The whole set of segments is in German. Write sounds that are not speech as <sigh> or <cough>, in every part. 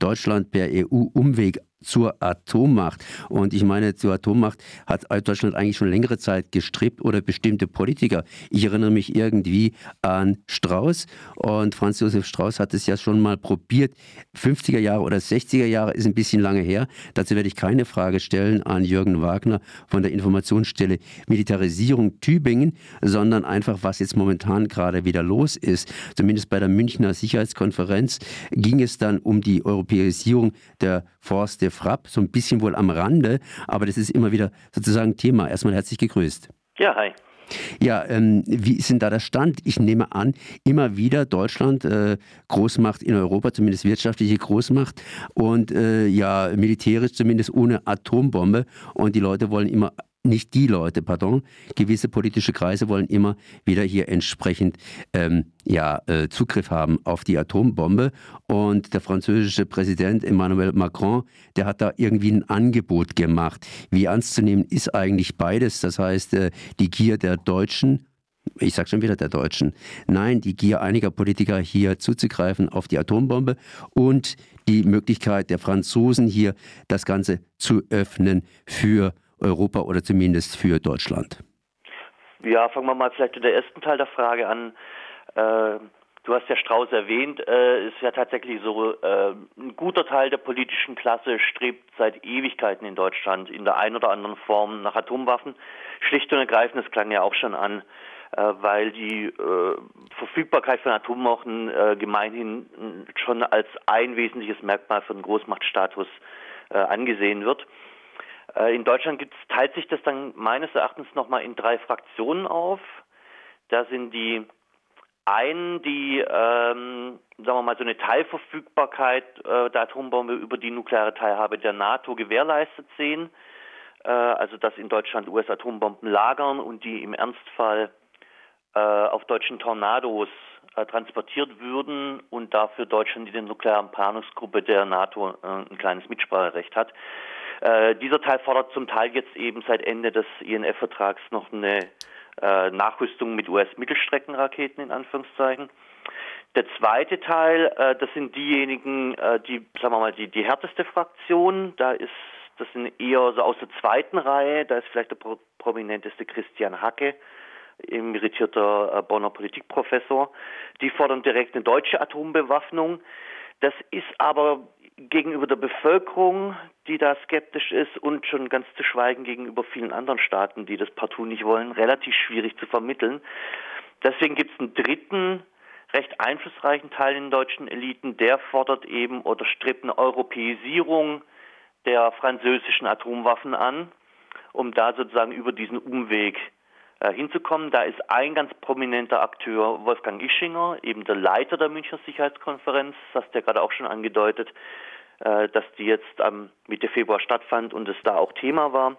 Deutschland per EU-Umweg zur Atommacht. Und ich meine, zur Atommacht hat Deutschland eigentlich schon längere Zeit gestrebt oder bestimmte Politiker. Ich erinnere mich irgendwie an Strauß und Franz Josef Strauß hat es ja schon mal probiert. 50er Jahre oder 60er Jahre ist ein bisschen lange her. Dazu werde ich keine Frage stellen an Jürgen Wagner von der Informationsstelle Militarisierung Tübingen, sondern einfach, was jetzt momentan gerade wieder los ist. Zumindest bei der Münchner Sicherheitskonferenz ging es dann um die Europäisierung der Forst der Frapp, so ein bisschen wohl am Rande, aber das ist immer wieder sozusagen Thema. Erstmal herzlich gegrüßt. Ja, hi. Ja, ähm, wie ist denn da der Stand? Ich nehme an, immer wieder Deutschland äh, Großmacht in Europa, zumindest wirtschaftliche Großmacht und äh, ja militärisch zumindest ohne Atombombe und die Leute wollen immer nicht die Leute, pardon, gewisse politische Kreise wollen immer wieder hier entsprechend ähm, ja, äh, Zugriff haben auf die Atombombe. Und der französische Präsident Emmanuel Macron, der hat da irgendwie ein Angebot gemacht. Wie ernst zu nehmen ist eigentlich beides? Das heißt, äh, die Gier der Deutschen ich sage schon wieder der Deutschen, nein, die Gier einiger Politiker hier zuzugreifen auf die Atombombe und die Möglichkeit der Franzosen hier das Ganze zu öffnen für Europa oder zumindest für Deutschland? Ja, fangen wir mal vielleicht mit der ersten Teil der Frage an. Äh, du hast ja Strauß erwähnt. Es äh, ist ja tatsächlich so, äh, ein guter Teil der politischen Klasse strebt seit Ewigkeiten in Deutschland in der einen oder anderen Form nach Atomwaffen. Schlicht und ergreifend, das klang ja auch schon an, äh, weil die äh, Verfügbarkeit von Atomwaffen äh, gemeinhin schon als ein wesentliches Merkmal für den Großmachtstatus angesehen wird. Äh, in Deutschland teilt sich das dann meines Erachtens nochmal in drei Fraktionen auf. Da sind die einen, die, ähm, sagen wir mal, so eine Teilverfügbarkeit äh, der Atombombe über die nukleare Teilhabe der NATO gewährleistet sehen. Äh, also dass in Deutschland US-Atombomben lagern und die im Ernstfall äh, auf deutschen Tornados äh, transportiert würden und dafür Deutschland in der nuklearen Planungsgruppe der NATO äh, ein kleines Mitspracherecht hat. Äh, dieser Teil fordert zum Teil jetzt eben seit Ende des INF-Vertrags noch eine äh, Nachrüstung mit US-Mittelstreckenraketen in Anführungszeichen. Der zweite Teil, äh, das sind diejenigen, äh, die, sagen wir mal, die, die härteste Fraktion. Da ist, das sind eher so aus der zweiten Reihe. Da ist vielleicht der pro prominenteste Christian Hacke, emeritierter äh, Bonner Politikprofessor. Die fordern direkt eine deutsche Atombewaffnung. Das ist aber gegenüber der Bevölkerung, die da skeptisch ist und schon ganz zu schweigen gegenüber vielen anderen Staaten, die das partout nicht wollen, relativ schwierig zu vermitteln. Deswegen gibt es einen dritten, recht einflussreichen Teil in den deutschen Eliten, der fordert eben oder strebt eine Europäisierung der französischen Atomwaffen an, um da sozusagen über diesen Umweg hinzukommen. Da ist ein ganz prominenter Akteur Wolfgang Ischinger, eben der Leiter der Münchner Sicherheitskonferenz, das hast du ja gerade auch schon angedeutet, äh, dass die jetzt am Mitte Februar stattfand und es da auch Thema war.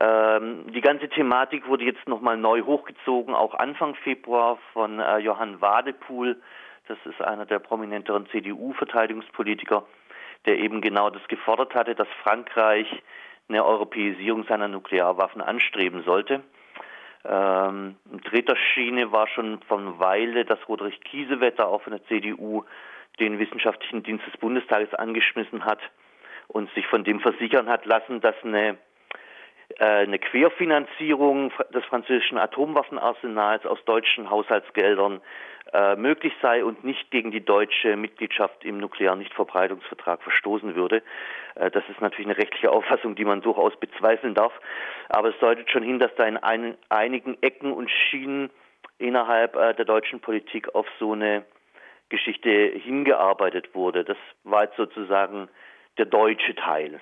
Ähm, die ganze Thematik wurde jetzt nochmal neu hochgezogen, auch Anfang Februar von äh, Johann Wadepool. Das ist einer der prominenteren CDU-Verteidigungspolitiker, der eben genau das gefordert hatte, dass Frankreich eine Europäisierung seiner Nuklearwaffen anstreben sollte. Ähm, dritter Schiene war schon von Weile, dass Roderich Kiesewetter auch von der CDU den Wissenschaftlichen Dienst des Bundestages angeschmissen hat und sich von dem versichern hat lassen, dass eine, äh, eine Querfinanzierung des französischen Atomwaffenarsenals aus deutschen Haushaltsgeldern äh, möglich sei und nicht gegen die deutsche Mitgliedschaft im nuklearen Nichtverbreitungsvertrag verstoßen würde. Äh, das ist natürlich eine rechtliche Auffassung, die man durchaus bezweifeln darf. Aber es deutet schon hin, dass da in ein, einigen Ecken und Schienen innerhalb äh, der deutschen Politik auf so eine Geschichte hingearbeitet wurde. Das war jetzt sozusagen der deutsche Teil.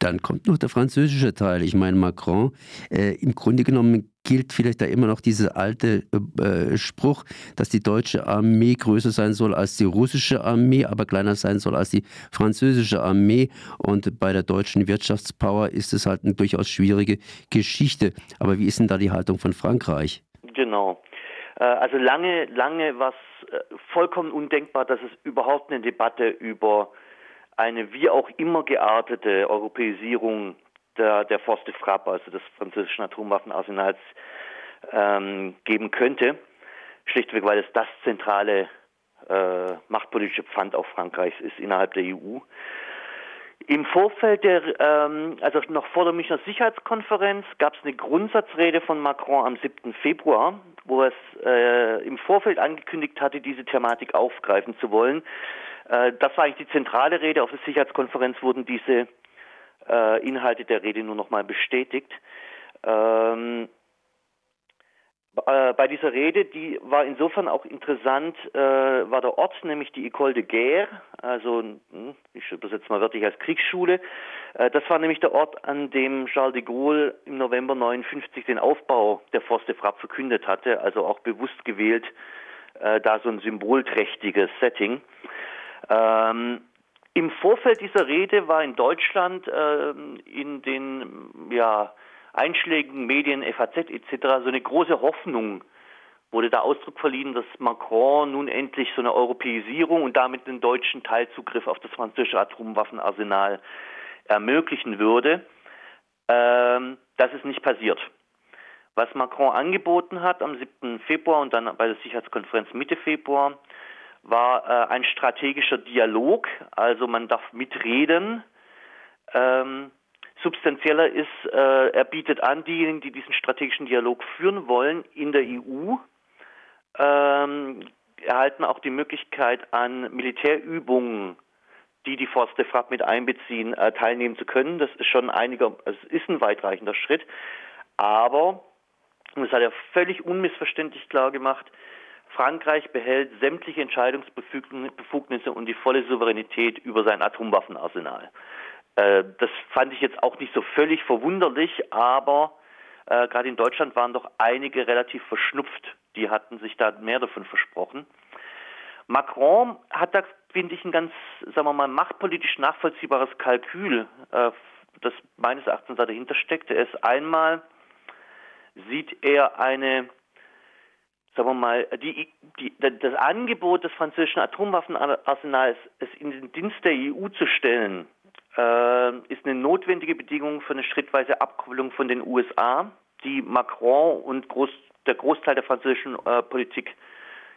Dann kommt noch der französische Teil. Ich meine, Macron, äh, im Grunde genommen gilt vielleicht da immer noch dieser alte äh, Spruch, dass die deutsche Armee größer sein soll als die russische Armee, aber kleiner sein soll als die französische Armee. Und bei der deutschen Wirtschaftspower ist es halt eine durchaus schwierige Geschichte. Aber wie ist denn da die Haltung von Frankreich? Genau. Äh, also lange, lange war es äh, vollkommen undenkbar, dass es überhaupt eine Debatte über eine wie auch immer geartete Europäisierung der, der Forste Frappe, also des französischen Atomwaffenarsenals, ähm, geben könnte. Schlichtweg, weil es das zentrale äh, machtpolitische Pfand auch Frankreichs ist innerhalb der EU. Im Vorfeld der, ähm, also noch vor der Münchner Sicherheitskonferenz, gab es eine Grundsatzrede von Macron am 7. Februar, wo er es äh, im Vorfeld angekündigt hatte, diese Thematik aufgreifen zu wollen. Äh, das war eigentlich die zentrale Rede. Auf der Sicherheitskonferenz wurden diese äh, Inhalte der Rede nur nochmal bestätigt. Ähm, äh, bei dieser Rede, die war insofern auch interessant, äh, war der Ort, nämlich die École de Guerre, also hm, ich übersetze mal wörtlich als Kriegsschule. Äh, das war nämlich der Ort, an dem Charles de Gaulle im November 59 den Aufbau der Force Frappe verkündet hatte, also auch bewusst gewählt, äh, da so ein symbolträchtiges Setting. Ähm, Im Vorfeld dieser Rede war in Deutschland äh, in den ja, einschlägigen Medien, FAZ etc., so eine große Hoffnung wurde da Ausdruck verliehen, dass Macron nun endlich so eine Europäisierung und damit einen deutschen Teilzugriff auf das französische Atomwaffenarsenal ermöglichen würde. Ähm, das ist nicht passiert. Was Macron angeboten hat am 7. Februar und dann bei der Sicherheitskonferenz Mitte Februar, war äh, ein strategischer Dialog, also man darf mitreden. Ähm, substanzieller ist, äh, er bietet an, diejenigen, die diesen strategischen Dialog führen wollen in der EU, ähm, erhalten auch die Möglichkeit an Militärübungen, die die Force de Frappe mit einbeziehen, äh, teilnehmen zu können. Das ist schon einiger, es ist ein weitreichender Schritt, aber, und das hat er völlig unmissverständlich klar gemacht, Frankreich behält sämtliche Entscheidungsbefugnisse und die volle Souveränität über sein Atomwaffenarsenal. Äh, das fand ich jetzt auch nicht so völlig verwunderlich, aber äh, gerade in Deutschland waren doch einige relativ verschnupft. Die hatten sich da mehr davon versprochen. Macron hat da, finde ich, ein ganz, sagen wir mal, machtpolitisch nachvollziehbares Kalkül, äh, das meines Erachtens da dahinter steckt. Er ist einmal, sieht er eine sagen wir mal, die, die, das Angebot des französischen Atomwaffenarsenals, es in den Dienst der EU zu stellen, äh, ist eine notwendige Bedingung für eine schrittweise Abkopplung von den USA, die Macron und Groß, der Großteil der französischen äh, Politik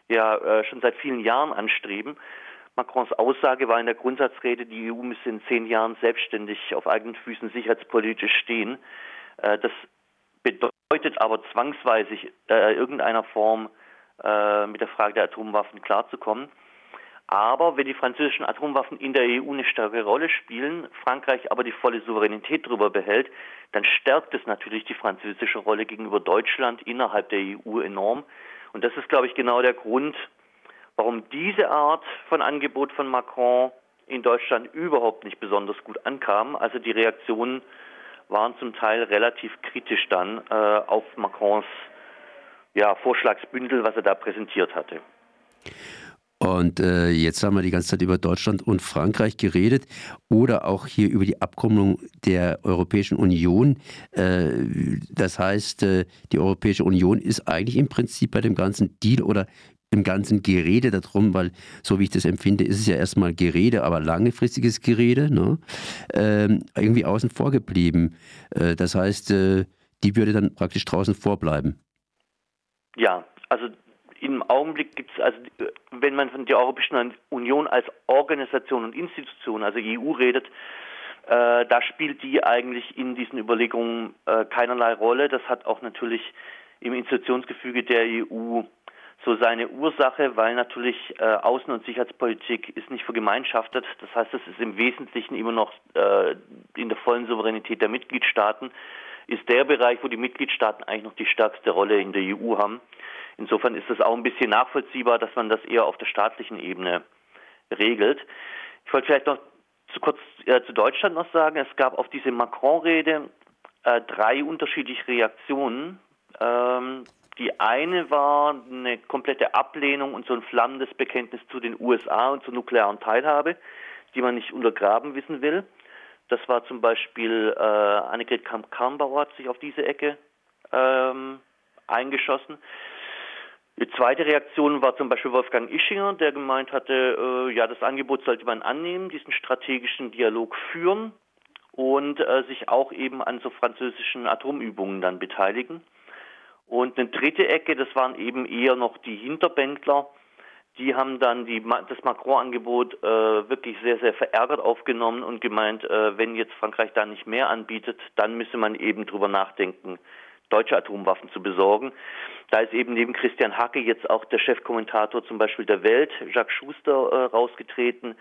ja äh, schon seit vielen Jahren anstreben. Macrons Aussage war in der Grundsatzrede, die EU müsse in zehn Jahren selbstständig auf eigenen Füßen sicherheitspolitisch stehen. Äh, das bedeutet aber zwangsweise äh, irgendeiner Form äh, mit der Frage der Atomwaffen klarzukommen. Aber wenn die französischen Atomwaffen in der EU eine starke Rolle spielen, Frankreich aber die volle Souveränität darüber behält, dann stärkt es natürlich die französische Rolle gegenüber Deutschland innerhalb der EU enorm. Und das ist, glaube ich, genau der Grund, warum diese Art von Angebot von Macron in Deutschland überhaupt nicht besonders gut ankam. Also die Reaktionen waren zum Teil relativ kritisch dann äh, auf Macrons ja, Vorschlagsbündel, was er da präsentiert hatte. Und äh, jetzt haben wir die ganze Zeit über Deutschland und Frankreich geredet oder auch hier über die Abkommung der Europäischen Union. Äh, das heißt, äh, die Europäische Union ist eigentlich im Prinzip bei dem ganzen Deal oder im ganzen Gerede darum, weil so wie ich das empfinde, ist es ja erstmal Gerede, aber langfristiges Gerede, ne? ähm, irgendwie außen vor geblieben. Äh, das heißt, äh, die würde dann praktisch draußen vorbleiben. Ja, also im Augenblick gibt es, also wenn man von der Europäischen Union als Organisation und Institution, also EU redet, äh, da spielt die eigentlich in diesen Überlegungen äh, keinerlei Rolle. Das hat auch natürlich im Institutionsgefüge der EU so seine Ursache, weil natürlich äh, Außen- und Sicherheitspolitik ist nicht vergemeinschaftet. Das heißt, es ist im Wesentlichen immer noch äh, in der vollen Souveränität der Mitgliedstaaten, ist der Bereich, wo die Mitgliedstaaten eigentlich noch die stärkste Rolle in der EU haben. Insofern ist es auch ein bisschen nachvollziehbar, dass man das eher auf der staatlichen Ebene regelt. Ich wollte vielleicht noch zu kurz äh, zu Deutschland noch sagen, es gab auf diese Macron-Rede äh, drei unterschiedliche Reaktionen. Ähm, die eine war eine komplette Ablehnung und so ein flammendes Bekenntnis zu den USA und zur nuklearen Teilhabe, die man nicht untergraben wissen will. Das war zum Beispiel äh, Annegret Kramp-Karrenbauer hat sich auf diese Ecke ähm, eingeschossen. Die zweite Reaktion war zum Beispiel Wolfgang Ischinger, der gemeint hatte, äh, ja, das Angebot sollte man annehmen, diesen strategischen Dialog führen und äh, sich auch eben an so französischen Atomübungen dann beteiligen. Und eine dritte Ecke, das waren eben eher noch die Hinterbändler, die haben dann die, das Macron-Angebot äh, wirklich sehr, sehr verärgert aufgenommen und gemeint, äh, wenn jetzt Frankreich da nicht mehr anbietet, dann müsse man eben drüber nachdenken, deutsche Atomwaffen zu besorgen. Da ist eben neben Christian Hacke jetzt auch der Chefkommentator zum Beispiel der Welt, Jacques Schuster, äh, rausgetreten.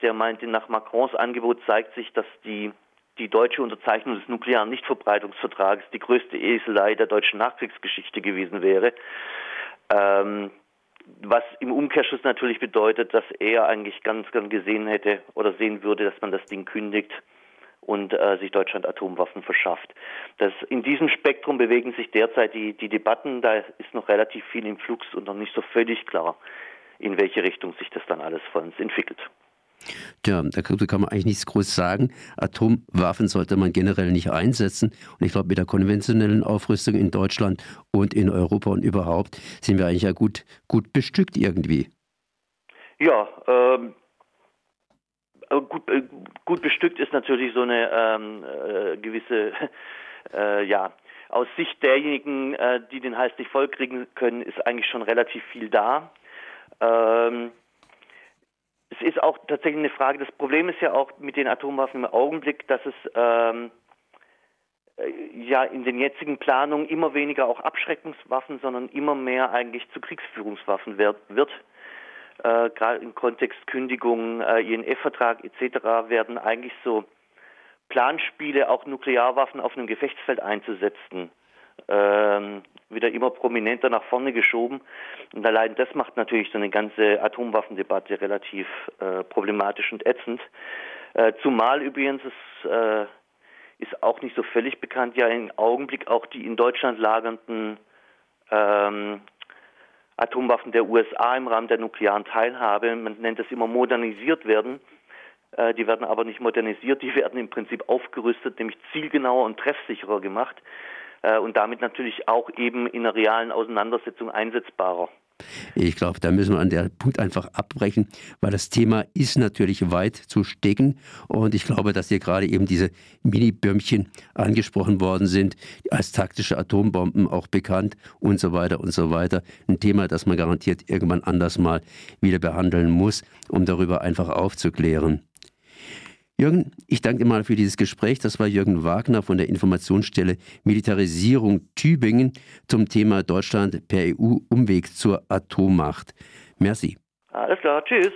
Der meinte, nach Macrons Angebot zeigt sich, dass die, die deutsche Unterzeichnung des nuklearen Nichtverbreitungsvertrages die größte Eselei der deutschen Nachkriegsgeschichte gewesen wäre. Ähm, was im Umkehrschluss natürlich bedeutet, dass er eigentlich ganz gern gesehen hätte oder sehen würde, dass man das Ding kündigt und äh, sich Deutschland Atomwaffen verschafft. Das, in diesem Spektrum bewegen sich derzeit die, die Debatten. Da ist noch relativ viel im Flux und noch nicht so völlig klar, in welche Richtung sich das dann alles von uns entwickelt. Tja, da kann man eigentlich nichts groß sagen. Atomwaffen sollte man generell nicht einsetzen. Und ich glaube, mit der konventionellen Aufrüstung in Deutschland und in Europa und überhaupt sind wir eigentlich ja gut, gut bestückt irgendwie. Ja, ähm, äh, gut, äh, gut bestückt ist natürlich so eine ähm, äh, gewisse, <laughs> äh, ja, aus Sicht derjenigen, äh, die den Hals nicht vollkriegen können, ist eigentlich schon relativ viel da. Ähm, es ist auch tatsächlich eine Frage. Das Problem ist ja auch mit den Atomwaffen im Augenblick, dass es ähm, äh, ja in den jetzigen Planungen immer weniger auch Abschreckungswaffen, sondern immer mehr eigentlich zu Kriegsführungswaffen wird. wird. Äh, Gerade im Kontext Kündigung, äh, INF-Vertrag etc. werden eigentlich so Planspiele, auch Nuklearwaffen auf einem Gefechtsfeld einzusetzen, ähm, wieder immer prominenter nach vorne geschoben. Und allein das macht natürlich so eine ganze Atomwaffendebatte relativ äh, problematisch und ätzend. Äh, zumal übrigens es äh, ist auch nicht so völlig bekannt, ja im Augenblick auch die in Deutschland lagernden ähm, Atomwaffen der USA im Rahmen der nuklearen Teilhabe, man nennt es immer modernisiert werden. Äh, die werden aber nicht modernisiert, die werden im Prinzip aufgerüstet, nämlich zielgenauer und treffsicherer gemacht. Äh, und damit natürlich auch eben in einer realen Auseinandersetzung einsetzbarer. Ich glaube, da müssen wir an der Punkt einfach abbrechen, weil das Thema ist natürlich weit zu stecken. Und ich glaube, dass hier gerade eben diese Mini-Bömmchen angesprochen worden sind, als taktische Atombomben auch bekannt und so weiter und so weiter. Ein Thema, das man garantiert irgendwann anders mal wieder behandeln muss, um darüber einfach aufzuklären. Jürgen, ich danke dir mal für dieses Gespräch. Das war Jürgen Wagner von der Informationsstelle Militarisierung Tübingen zum Thema Deutschland per EU-Umweg zur Atommacht. Merci. Alles klar, tschüss.